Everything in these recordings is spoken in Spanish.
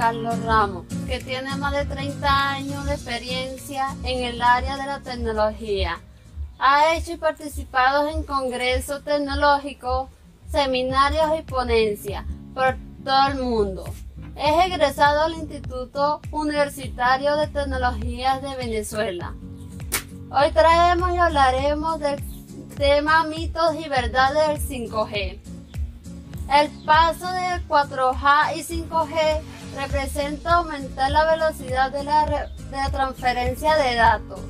Carlos Ramos, que tiene más de 30 años de experiencia en el área de la tecnología. Ha hecho y participado en congresos tecnológicos, seminarios y ponencias por todo el mundo. Es egresado del Instituto Universitario de Tecnologías de Venezuela. Hoy traemos y hablaremos del tema mitos y verdades del 5G. El paso de 4G y 5G representa aumentar la velocidad de la, transferencia de datos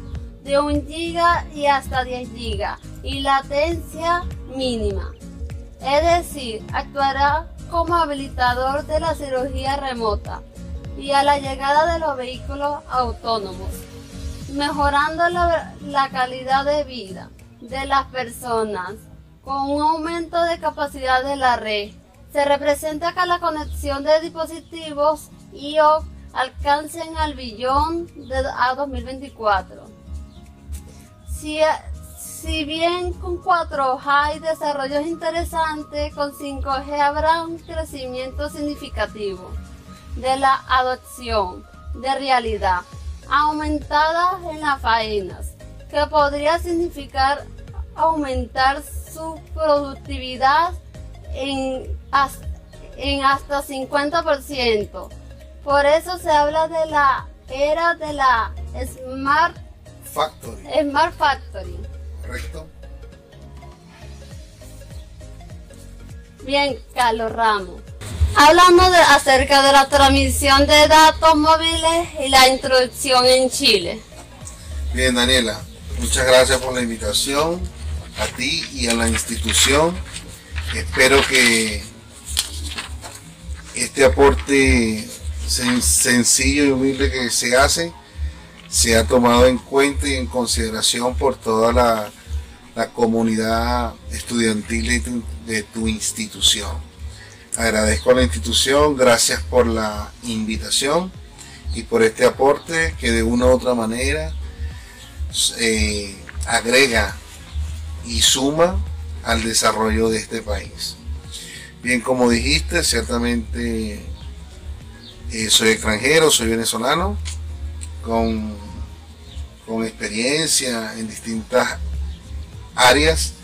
de 1 giga y hasta 10 giga y latencia mínima. Es decir, actuará como habilitador de la cirugía remota y a la llegada de los vehículos autónomos, mejorando la calidad de vida de las personas con un aumento de capacidad de la red. Se representa que la conexión de dispositivos IOC alcancen al billón de, a 2024. Si, si bien con 4G hay desarrollos interesantes, con 5G habrá un crecimiento significativo de la adopción de realidad aumentada en las faenas, que podría significar aumentar su productividad en, en hasta 50%. Por eso se habla de la era de la Smart Factory. Smart Factory. Correcto. Bien, Carlos Ramos. Hablando de, acerca de la transmisión de datos móviles y la introducción en Chile. Bien, Daniela, muchas gracias por la invitación a ti y a la institución. Espero que este aporte sencillo y humilde que se hace sea tomado en cuenta y en consideración por toda la, comunidad estudiantil de tu, institución. Agradezco a la institución, gracias por la invitación y por este aporte que de una u otra manera eh, agrega y suma al desarrollo de este país. Bien, como dijiste, ciertamente eh, soy extranjero, soy venezolano, con, con experiencia en distintas áreas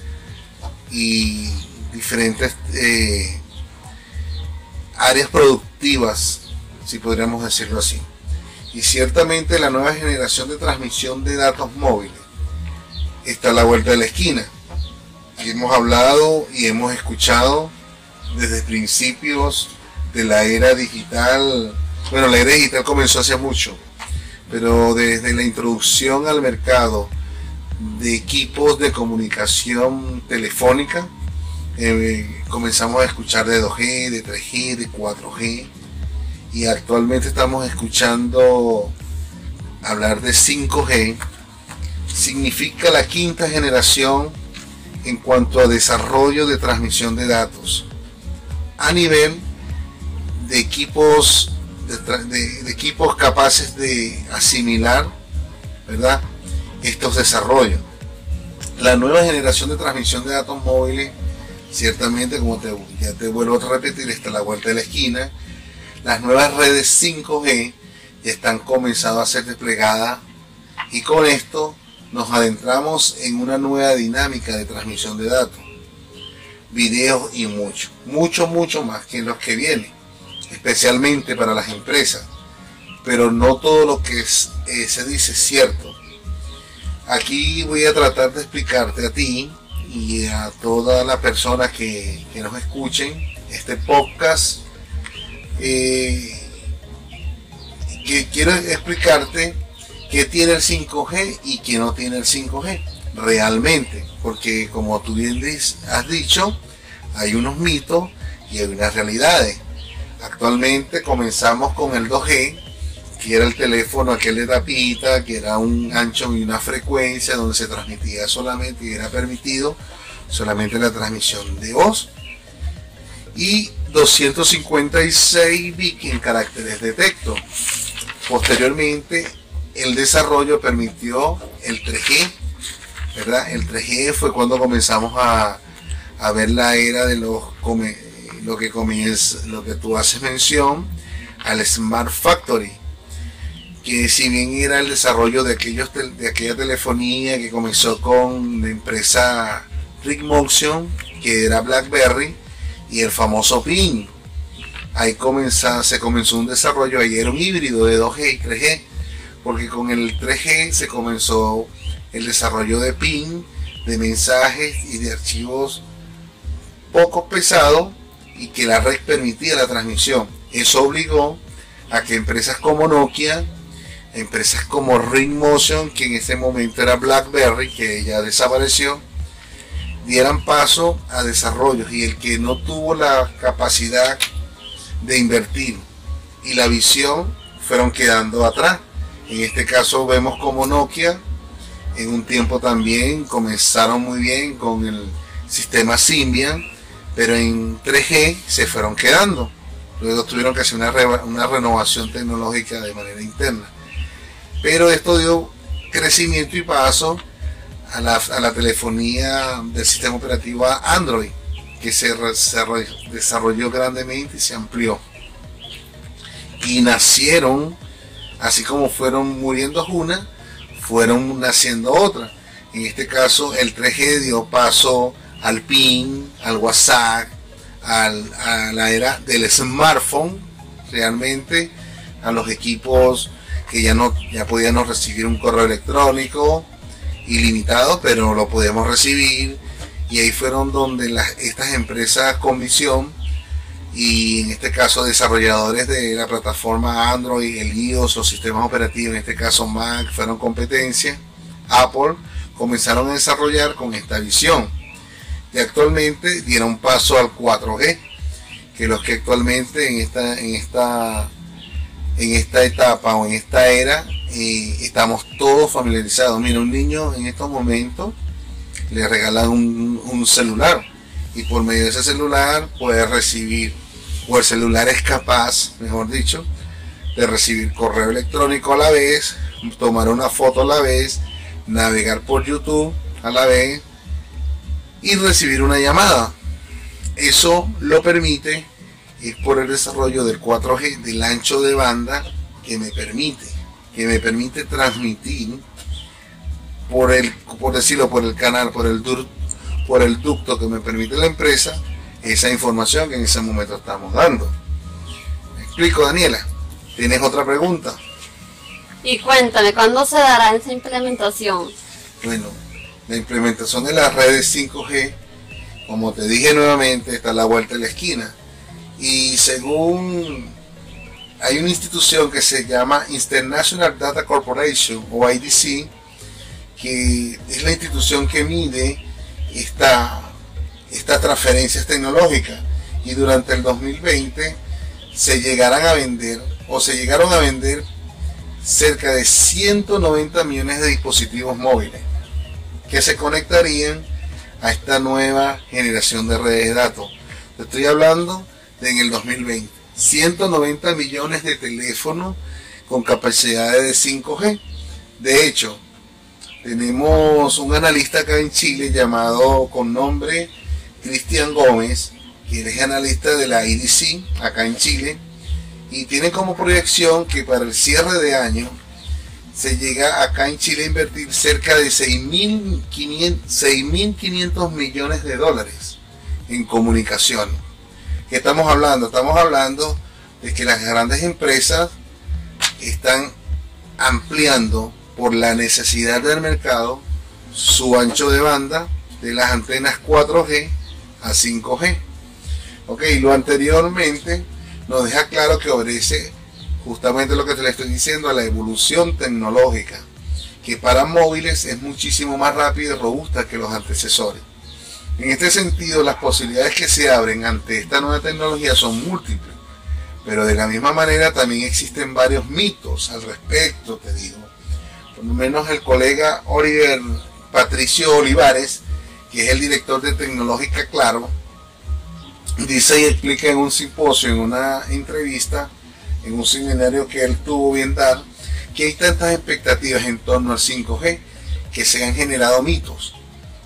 y diferentes eh, áreas productivas, si podríamos decirlo así. Y ciertamente la nueva generación de transmisión de datos móviles está a la vuelta de la esquina. Hemos hablado y hemos escuchado desde principios de la era digital. Bueno, la era digital comenzó hace mucho, pero desde la introducción al mercado de equipos de comunicación telefónica, eh, comenzamos a escuchar de 2G, de 3G, de 4G, y actualmente estamos escuchando hablar de 5G, significa la quinta generación en cuanto a desarrollo de transmisión de datos a nivel de equipos de, equipos capaces de asimilar ¿verdad? estos desarrollos la nueva generación de transmisión de datos móviles ciertamente como te, ya te vuelvo a repetir está a la vuelta de la esquina las nuevas redes 5G ya están comenzando a ser desplegadas y con esto nos adentramos en una nueva dinámica de transmisión de datos, videos y mucho, mucho, mucho más que los que vienen, especialmente para las empresas. Pero no todo lo que eh, se dice es cierto. Aquí voy a tratar de explicarte a ti y a todas las personas que, nos escuchen este podcast. Eh, que quiero explicarte qué tiene el 5G y qué no tiene el 5G realmente, porque como tú bien has dicho, hay unos mitos y hay unas realidades. Actualmente comenzamos con el 2G, que era el teléfono aquel de tapita, que era un ancho y una frecuencia donde se transmitía solamente y era permitido solamente la transmisión de voz. Y 256 bits en caracteres de texto. Posteriormente el desarrollo permitió el 3G, ¿verdad? El 3G fue cuando comenzamos a, ver la era de los lo que comienza, lo que tú haces mención al Smart Factory, que si bien era el desarrollo de aquellos de aquella telefonía que comenzó con la empresa Rick Motion, que era BlackBerry, y el famoso PIN. Ahí comenzó, se comenzó un desarrollo, ahí era un híbrido de 2G y 3G, porque con el 3G se comenzó el desarrollo de PIN, de mensajes y de archivos poco pesados y que la red permitía la transmisión. Eso obligó a que empresas como Nokia, empresas como Ring Motion, que en ese momento era BlackBerry, que ya desapareció, dieran paso a desarrollos y el que no tuvo la capacidad de invertir y la visión fueron quedando atrás. En este caso vemos como Nokia en un tiempo también comenzaron muy bien con el sistema Symbian, pero en 3G se fueron quedando. Luego tuvieron que hacer una, una renovación tecnológica de manera interna. Pero esto dio crecimiento y paso a la, telefonía del sistema operativo Android, que se, desarrolló grandemente y se amplió. Y nacieron, así como fueron muriendo unas, fueron naciendo otras. En este caso, el 3G dio paso al PIN, al WhatsApp, a la era del smartphone, realmente, a los equipos que ya no ya podíamos recibir un correo electrónico ilimitado, pero lo podíamos recibir. Y ahí fueron donde las, estas empresas con visión y en este caso desarrolladores de la plataforma Android, el iOS, los sistemas operativos, en este caso Mac, fueron competencia. Apple comenzaron a desarrollar con esta visión y actualmente dieron paso al 4G, que los que actualmente en esta, en esta, en esta etapa o en esta era eh, estamos todos familiarizados. Mira, un niño en estos momentos le regalan un, un celular y por medio de ese celular puede recibir, o el celular es capaz, mejor dicho, de recibir correo electrónico a la vez, tomar una foto a la vez, navegar por YouTube a la vez, y recibir una llamada. Eso lo permite es por el desarrollo del 4G, del ancho de banda que me permite, que me permite transmitir por el, por decirlo, por el canal, por el, por el ducto que me permite la empresa, esa información que en ese momento estamos dando. ¿Me explico, Daniela? ¿Tienes otra pregunta? Y cuéntame, ¿cuándo se dará esa implementación? Bueno, la implementación de las redes 5G, como te dije nuevamente, está a la vuelta de la esquina. Y según hay una institución que se llama International Data Corporation o IDC, que es la institución que mide esta, estas transferencias tecnológicas. Y durante el 2020 se llegarán a vender o se llegaron a vender cerca de 190 millones de dispositivos móviles que se conectarían a esta nueva generación de redes de datos. estoy hablando de en el 2020. 190 millones de teléfonos con capacidades de 5G. De hecho, tenemos un analista acá en Chile llamado con nombre Cristian Gómez, que es analista de la IDC acá en Chile, y tiene como proyección que para el cierre de año se llega acá en Chile a invertir cerca de 6.500 millones de dólares en comunicación. ¿Qué estamos hablando? Estamos hablando de que las grandes empresas están ampliando por la necesidad del mercado su ancho de banda de las antenas 4G a 5G. Ok, lo anteriormente nos deja claro que obedece justamente lo que te le estoy diciendo, a la evolución tecnológica, que para móviles es muchísimo más rápida y robusta que los antecesores. En este sentido, las posibilidades que se abren ante esta nueva tecnología son múltiples, pero de la misma manera también existen varios mitos al respecto, te digo. Por lo menos el colega Oliver Patricio Olivares, que es el director de Tecnológica Claro, dice y explica en un simposio, en una entrevista, en un seminario que él tuvo bien dar, que hay tantas expectativas en torno al 5G que se han generado mitos,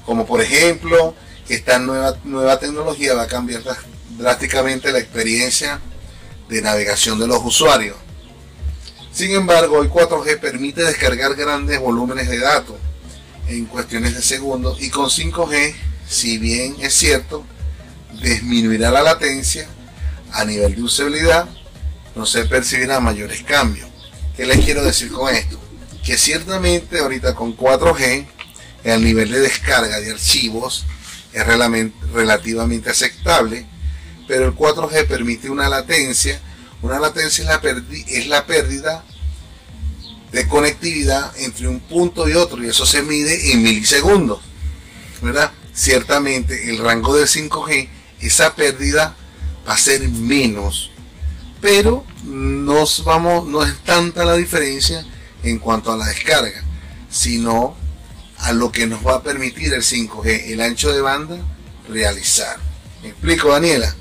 como por ejemplo que esta nueva, nueva tecnología va a cambiar, drásticamente la experiencia de navegación de los usuarios. Sin embargo, el 4G permite descargar grandes volúmenes de datos en cuestiones de segundos y con 5G, si bien es cierto, disminuirá la latencia a nivel de usabilidad, no se percibirán mayores cambios. ¿Qué les quiero decir con esto? Que ciertamente ahorita con 4G el nivel de descarga de archivos es relativamente aceptable, pero el 4G permite una latencia. Una latencia es la, es la pérdida de conectividad entre un punto y otro y eso se mide en milisegundos. ¿verdad? Ciertamente el rango del 5G, esa pérdida va a ser menos, pero no es tanta la diferencia en cuanto a la descarga, sino a lo que nos va a permitir el 5G, el ancho de banda, realizar. ¿Me explico, Daniela?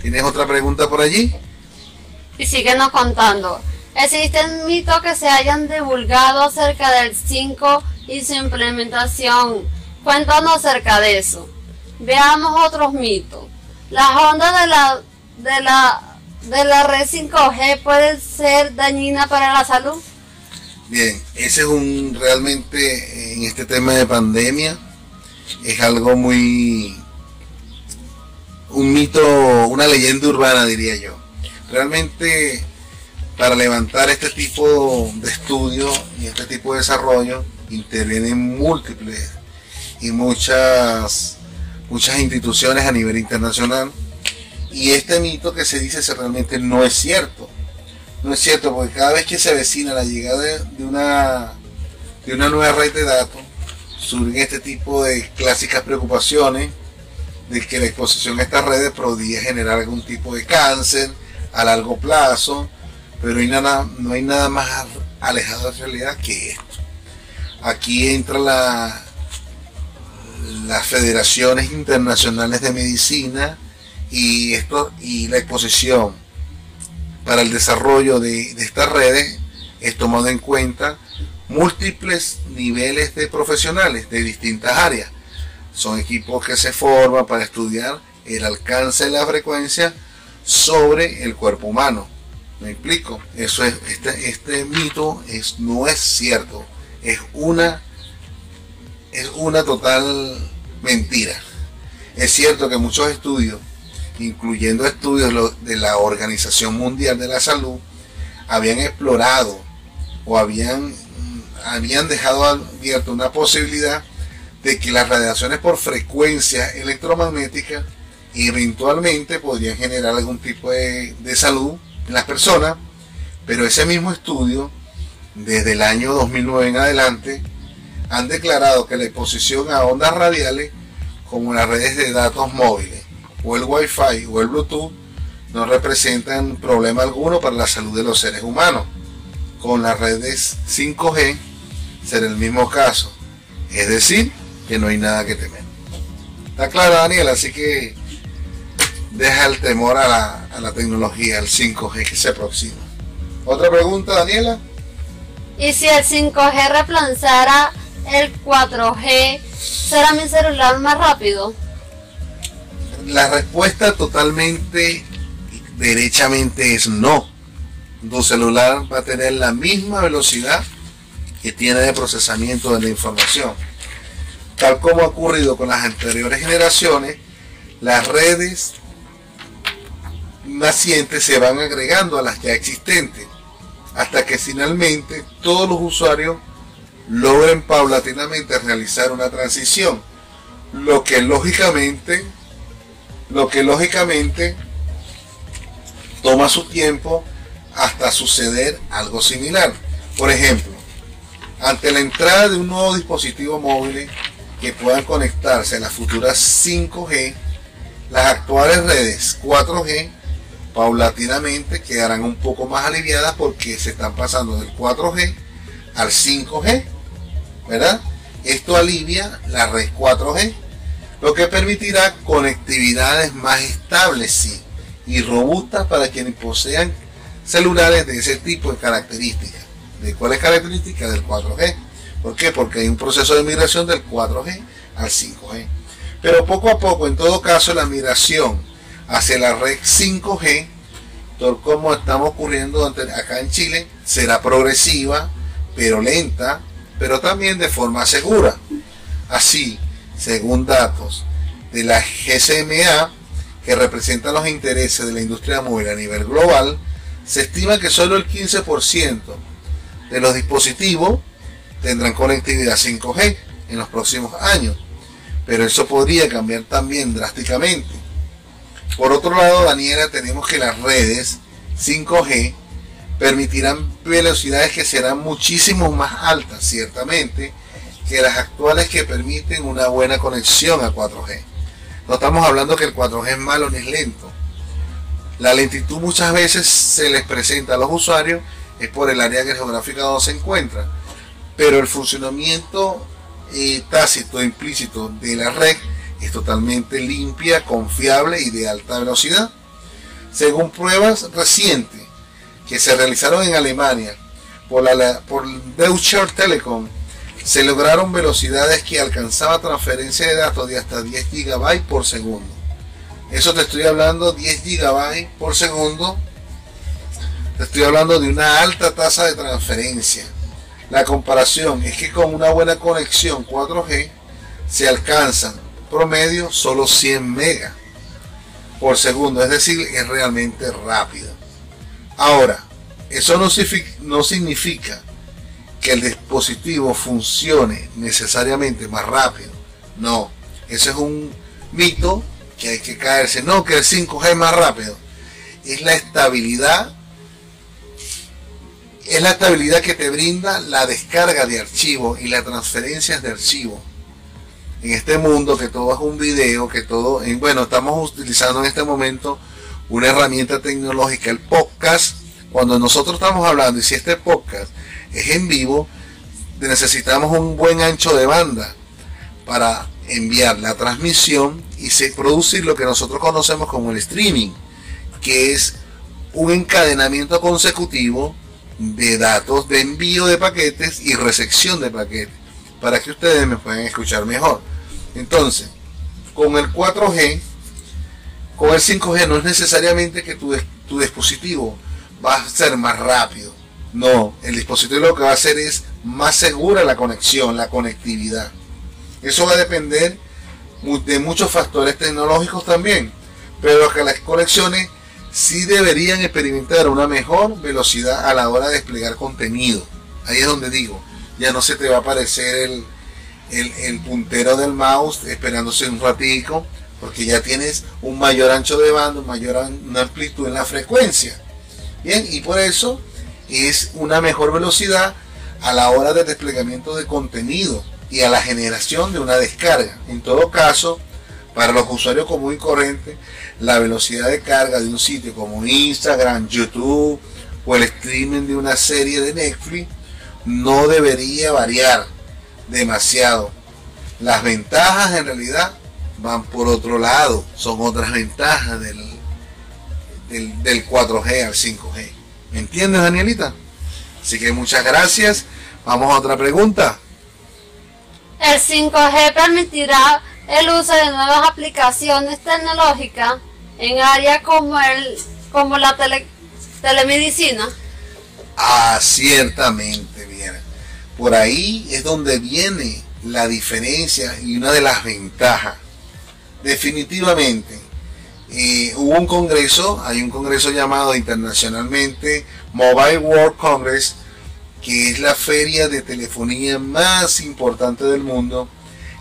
¿Tienes otra pregunta por allí? Y síguenos contando. Existen mitos que se hayan divulgado acerca del 5 y su implementación. Cuéntanos acerca de eso. Veamos otros mitos. Las ondas de la, de la, de la red 5G pueden ser dañinas para la salud. Bien, ese es un realmente en este tema de pandemia es algo muy un mito, una leyenda urbana diría yo. Realmente para levantar este tipo de estudios y este tipo de desarrollo intervienen múltiples y muchas muchas instituciones a nivel internacional. Y este mito que se dice realmente no es cierto. No es cierto porque cada vez que se avecina la llegada de, una de una nueva red de datos surgen este tipo de clásicas preocupaciones de que la exposición a estas redes podría generar algún tipo de cáncer a largo plazo pero hay nada, no hay nada más alejado de la realidad que esto. Aquí entra la, las federaciones internacionales de medicina y, esto, y la exposición para el desarrollo de, de estas redes es tomado en cuenta múltiples niveles de profesionales de distintas áreas. Son equipos que se forman para estudiar el alcance de la frecuencia sobre el cuerpo humano. ¿Me explico? Eso es, este, este mito es, no es cierto. Es una, es una total mentira. Es cierto que muchos estudios, incluyendo estudios de la Organización Mundial de la Salud, habían explorado o habían, habían dejado abierta una posibilidad de que las radiaciones por frecuencia electromagnética eventualmente podrían generar algún tipo de, de salud las personas, pero ese mismo estudio, desde el año 2009 en adelante, han declarado que la exposición a ondas radiales, como las redes de datos móviles, o el Wi-Fi o el Bluetooth, no representan problema alguno para la salud de los seres humanos. Con las redes 5G será el mismo caso. Es decir, que no hay nada que temer. Está claro, Daniel, así que deja el temor a la, a la tecnología, al 5G que se aproxima. Otra pregunta, Daniela. ¿Y si el 5G reemplazara el 4G, será mi celular más rápido? La respuesta totalmente derechamente es no. Tu celular va a tener la misma velocidad que tiene de procesamiento de la información. Tal como ha ocurrido con las anteriores generaciones, las redes nacientes se van agregando a las ya existentes, hasta que finalmente todos los usuarios logren paulatinamente realizar una transición, lo que lógicamente, lo que lógicamente toma su tiempo hasta suceder algo similar. Por ejemplo, ante la entrada de un nuevo dispositivo móvil que puedan conectarse a las futuras 5G, las actuales redes 4G paulatinamente quedarán un poco más aliviadas porque se están pasando del 4G al 5G, ¿verdad? Esto alivia la red 4G, lo que permitirá conectividades más estables y robustas para quienes posean celulares de ese tipo de características. ¿De cuáles características? Del 4G. ¿Por qué? Porque hay un proceso de migración del 4G al 5G. Pero poco a poco, en todo caso, la migración hacia la red 5G, tal como estamos ocurriendo acá en Chile, será progresiva, pero lenta, pero también de forma segura. Así, según datos de la GCMA, que representa los intereses de la industria móvil a nivel global, se estima que solo el 15% de los dispositivos tendrán conectividad 5G en los próximos años, pero eso podría cambiar también drásticamente. Por otro lado, Daniela, tenemos que las redes 5G permitirán velocidades que serán muchísimo más altas, ciertamente, que las actuales que permiten una buena conexión a 4G. No estamos hablando que el 4G es malo ni es lento. La lentitud muchas veces se les presenta a los usuarios es por el área geográfica donde se encuentra, pero el funcionamiento eh, tácito implícito de la red es totalmente limpia, confiable y de alta velocidad. Según pruebas recientes que se realizaron en Alemania por, la, por Deutsche Telekom, se lograron velocidades que alcanzaba transferencia de datos de hasta 10 GB por segundo. Eso te estoy hablando 10 GB por segundo. Te estoy hablando de una alta tasa de transferencia. La comparación es que con una buena conexión 4G se alcanzan promedio solo 100 megas por segundo, es decir, es realmente rápido. Ahora, eso no significa que el dispositivo funcione necesariamente más rápido. No, ese es un mito que hay que caerse. No, que el 5G es más rápido. Es la estabilidad. Es la estabilidad que te brinda la descarga de archivos y las transferencias de archivos. En este mundo que todo es un video, que todo, bueno, estamos utilizando en este momento una herramienta tecnológica, el podcast. Cuando nosotros estamos hablando, y si este podcast es en vivo, necesitamos un buen ancho de banda para enviar la transmisión y se producir lo que nosotros conocemos como el streaming, que es un encadenamiento consecutivo de datos de envío de paquetes y recepción de paquetes, para que ustedes me puedan escuchar mejor. Entonces, con el 4G, con el 5G no es necesariamente que tu, tu dispositivo va a ser más rápido, no, el dispositivo lo que va a hacer es más segura la conexión, la conectividad. Eso va a depender de muchos factores tecnológicos también, pero que las conexiones sí deberían experimentar una mejor velocidad a la hora de desplegar contenido. Ahí es donde digo, ya no se te va a aparecer el, el, puntero del mouse esperándose un ratico, porque ya tienes un mayor ancho de banda, mayor amplitud en la frecuencia. Bien, y por eso es una mejor velocidad a la hora de desplegamiento de contenido y a la generación de una descarga. En todo caso, para los usuarios común y corriente, la velocidad de carga de un sitio como Instagram, YouTube o el streaming de una serie de Netflix no debería variar demasiado. Las ventajas en realidad van por otro lado, son otras ventajas del, del, del 4G al 5G. ¿Me entiendes, Danielita? Así que muchas gracias. Vamos a otra pregunta. El 5G permitirá el uso de nuevas aplicaciones tecnológicas en áreas como el como la telemedicina. Ah, ciertamente, bien. Por ahí es donde viene la diferencia y una de las ventajas. Definitivamente, hubo un congreso, hay un congreso llamado internacionalmente Mobile World Congress, que es la feria de telefonía más importante del mundo,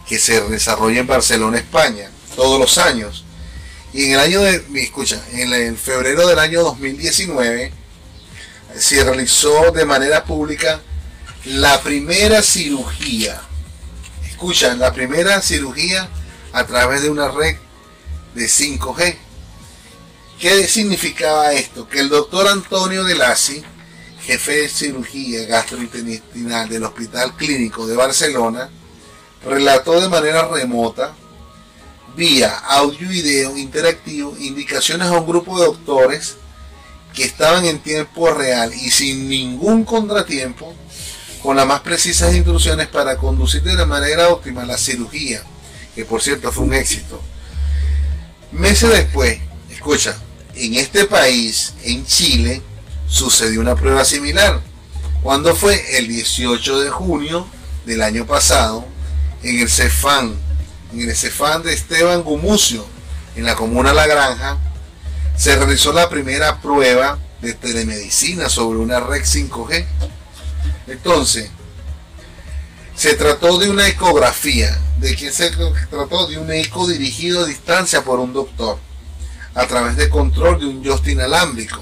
que se desarrolla en Barcelona, España, todos los años. Y en el año de, escucha, en, febrero del año 2019 se realizó de manera pública la primera cirugía. Escucha, la primera cirugía a través de una red de 5G. ¿Qué significaba esto? Que el doctor Antonio de Lassi, jefe de cirugía gastrointestinal del Hospital Clínico de Barcelona, relató de manera remota, vía audio y video interactivo, indicaciones a un grupo de doctores que estaban en tiempo real y sin ningún contratiempo, con las más precisas instrucciones para conducir de la manera óptima la cirugía, que por cierto fue un éxito Meses después, Escucha, en este país, en Chile, sucedió una prueba similar. Cuando fue el 18 de junio del año pasado, en el Cefán, en el Cefán de Esteban Gumucio, en la comuna La Granja, se realizó la primera prueba de telemedicina sobre una red 5G. Entonces, se trató de una ecografía, de que se trató de un eco dirigido a distancia por un doctor, a través de control de un joystick inalámbrico,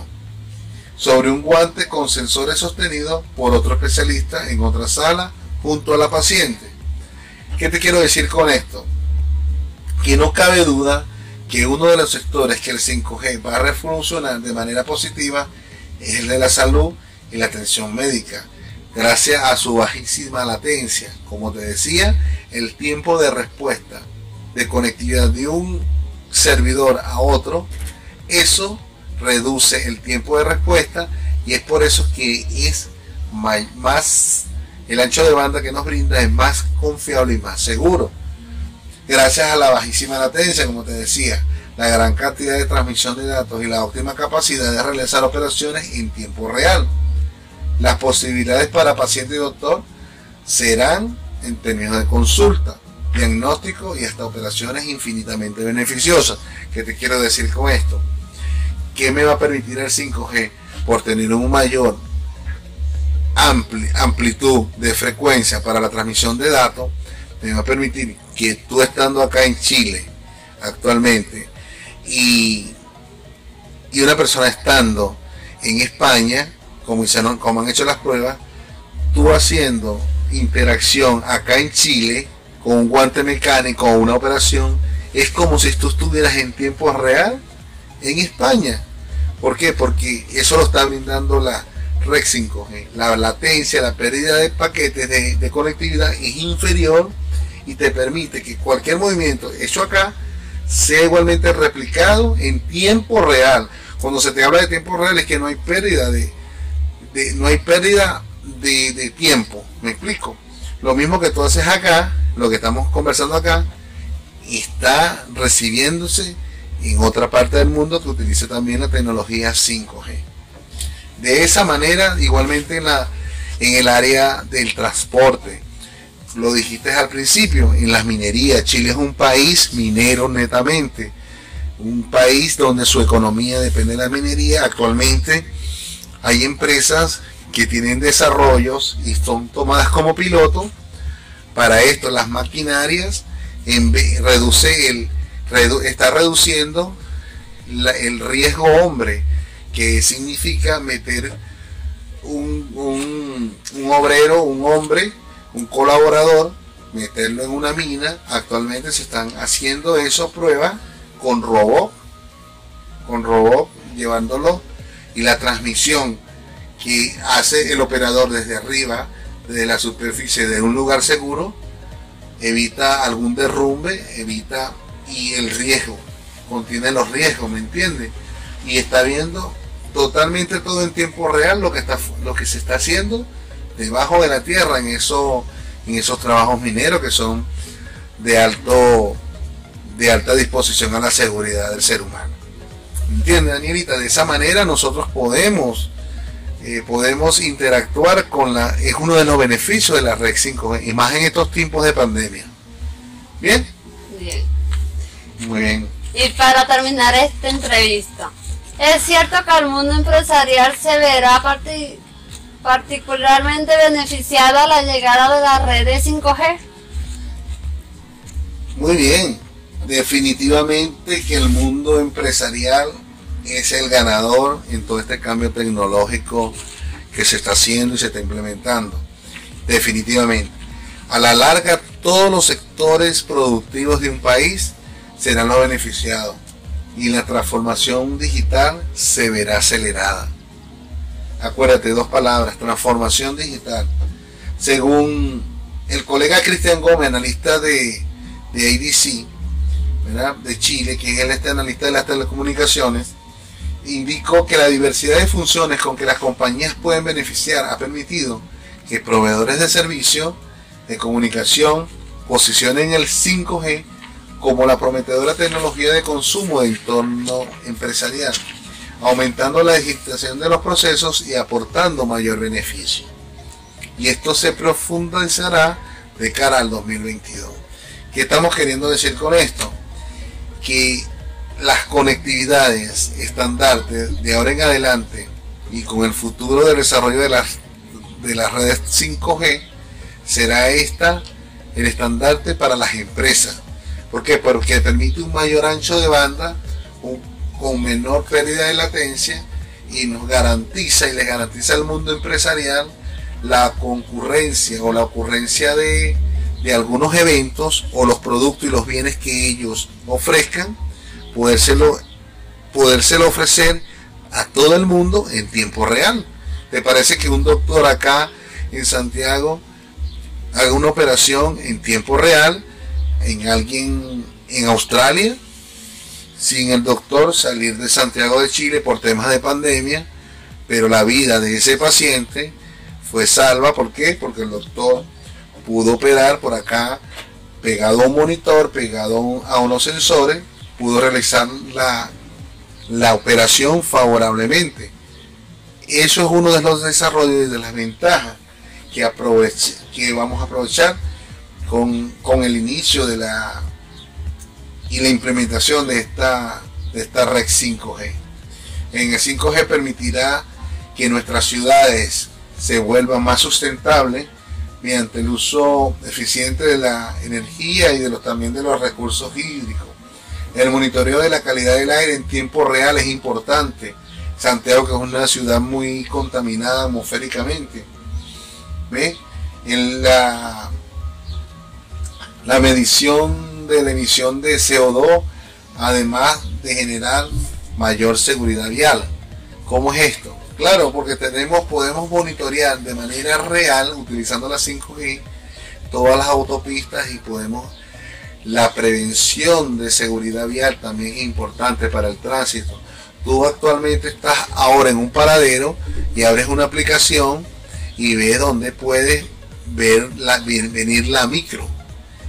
sobre un guante con sensores sostenidos por otro especialista en otra sala junto a la paciente. ¿Qué te quiero decir con esto? Que no cabe duda que uno de los sectores que el 5G va a revolucionar de manera positiva es el de la salud y la atención médica, gracias a su bajísima latencia. Como te decía, el tiempo de respuesta de conectividad de un servidor a otro, eso reduce el tiempo de respuesta y es por eso que es más, el ancho de banda que nos brinda es más confiable y más seguro gracias a la bajísima latencia, como te decía, la gran cantidad de transmisión de datos y la óptima capacidad de realizar operaciones en tiempo real. Las posibilidades para paciente y doctor serán en términos de consulta, diagnóstico y hasta operaciones infinitamente beneficiosas. ¿Qué te quiero decir con esto? ¿Qué me va a permitir el 5G? Por tener un mayor amplitud de frecuencia para la transmisión de datos, me va a permitir que tú estando acá en Chile actualmente y, y una persona estando en España, como, como han hecho las pruebas, tú haciendo interacción acá en Chile con un guante mecánico o una operación, es como si tú estuvieras en tiempo real en España. ¿Por qué? Porque eso lo está brindando la Red 5G. La latencia, la pérdida de paquetes de conectividad es inferior y te permite que cualquier movimiento hecho acá sea igualmente replicado en tiempo real. Cuando se te habla de tiempo real es que no hay pérdida de, no hay pérdida de, tiempo. ¿Me explico? Lo mismo que tú haces acá, lo que estamos conversando acá, está recibiéndose en otra parte del mundo que utilice también la tecnología 5G. De esa manera, igualmente en, la, en el área del transporte, lo dijiste al principio, en las minerías. Chile es un país minero netamente, un país donde su economía depende de la minería. Actualmente hay empresas que tienen desarrollos y son tomadas como piloto. Para esto las maquinarias en reduce el, está reduciendo el riesgo hombre, que significa meter un, un obrero, un hombre, un colaborador, meterlo en una mina. Actualmente se están haciendo eso pruebas con robot, con robot llevándolo y la transmisión que hace el operador desde arriba, desde la superficie de un lugar seguro, evita algún derrumbe, evita y el riesgo, contiene los riesgos, ¿me entiende? Y está viendo totalmente todo en tiempo real lo que está lo que se está haciendo debajo de la tierra en, en esos trabajos mineros que son de, alto, de alta disposición a la seguridad del ser humano. ¿Entiendes, Danielita? De esa manera nosotros podemos, eh, podemos interactuar con la... Es uno de los beneficios de la red 5G, y más en estos tiempos de pandemia. ¿Bien? Bien. Muy bien. Y para terminar esta entrevista, es cierto que el mundo empresarial se verá a partir particularmente beneficiada la llegada de las redes 5G? Muy bien, definitivamente que el mundo empresarial es el ganador en todo este cambio tecnológico que se está haciendo y se está implementando. Definitivamente. A la larga, todos los sectores productivos de un país serán los beneficiados y la transformación digital se verá acelerada. Acuérdate, dos palabras, transformación digital. Según el colega Cristian Gómez, analista de, de ADC, de Chile, que es el este analista de las telecomunicaciones, indicó que la diversidad de funciones con que las compañías pueden beneficiar ha permitido que proveedores de servicio de comunicación posicionen el 5G como la prometedora tecnología de consumo de entorno empresarial, aumentando la digitalización de los procesos y aportando mayor beneficio. Y esto se profundizará de cara al 2022. ¿Qué estamos queriendo decir con esto? Que las conectividades estandartes de ahora en adelante y con el futuro del desarrollo de las, de las redes 5G será esta el estandarte para las empresas. ¿Por qué? Porque permite un mayor ancho de banda con menor pérdida de latencia y nos garantiza y le garantiza al mundo empresarial la concurrencia o la ocurrencia de, de algunos eventos o los productos y los bienes que ellos ofrezcan, podérselo, podérselo ofrecer a todo el mundo en tiempo real. ¿Te parece que un doctor acá en Santiago haga una operación en tiempo real en alguien en Australia sin el doctor salir de Santiago de Chile por temas de pandemia, pero la vida de ese paciente fue salva. ¿Por qué? Porque el doctor pudo operar por acá pegado a un monitor, pegado a unos sensores, pudo realizar la, la operación favorablemente. Eso es uno de los desarrollos y de las ventajas que, aproveche, que vamos a aprovechar con, con, el inicio de la y la implementación de esta, de esta red 5G. En el 5G permitirá que nuestras ciudades se vuelvan más sustentables mediante el uso eficiente de la energía y de los, también de los recursos hídricos. El monitoreo de la calidad del aire en tiempo real es importante. Santiago, que es una ciudad muy contaminada atmosféricamente, ¿ve? En la, la medición de la emisión de CO2, además de generar mayor seguridad vial. ¿Cómo es esto? Claro, porque tenemos, podemos monitorear de manera real, utilizando la 5G, todas las autopistas y podemos la prevención de seguridad vial también es importante para el tránsito. Tú actualmente estás ahora en un paradero y abres una aplicación y ves dónde puedes ver la, venir la micro.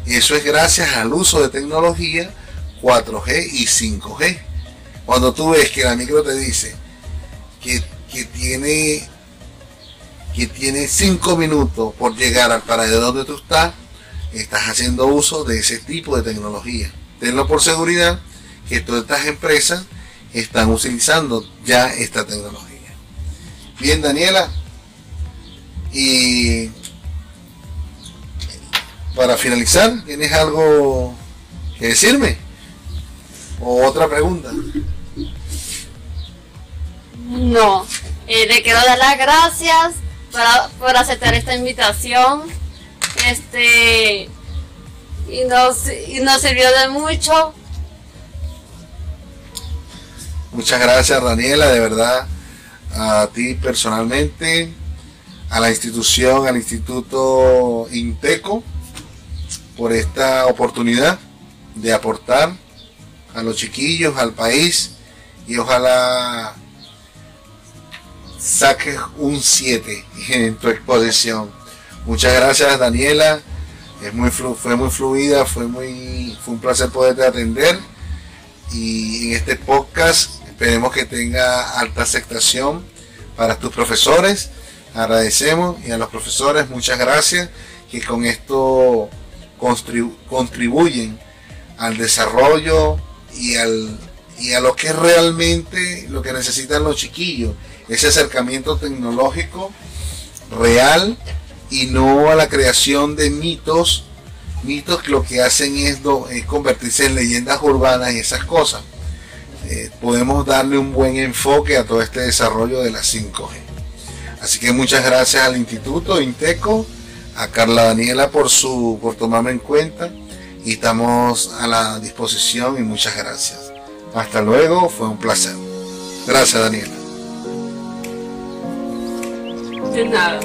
Eso es gracias al uso de tecnología 4G y 5G. Cuando tú ves que la micro te dice que, que tiene que tiene 5 minutos por llegar al paradero donde tú estás, estás haciendo uso de ese tipo de tecnología. Tenlo por seguridad que todas estas empresas están utilizando ya esta tecnología. Bien, Daniela, y para finalizar, ¿tienes algo que decirme? ¿O otra pregunta? No, eh, le quiero dar las gracias por, aceptar esta invitación. Este, y nos, y nos sirvió de mucho. Muchas gracias, Daniela, de verdad, a ti personalmente a la institución, al Instituto Inteco, por esta oportunidad de aportar a los chiquillos, al país y ojalá saques un 7 en tu exposición. Muchas gracias Daniela, es muy fue muy fluida, fue, muy, fue un placer poderte atender. Y en este podcast esperemos que tenga alta aceptación para tus profesores. Agradecemos y a los profesores muchas gracias que con esto contribuyen al desarrollo y, al, y a lo que realmente lo que necesitan los chiquillos, ese acercamiento tecnológico real y no a la creación de mitos, mitos que lo que hacen es, convertirse en leyendas urbanas y esas cosas. Eh, podemos darle un buen enfoque a todo este desarrollo de la 5G. Así que muchas gracias al Instituto Inteco, a Carla Daniela por su por tomarme en cuenta y estamos a la disposición y muchas gracias. Hasta luego, fue un placer. Gracias Daniela. De nada.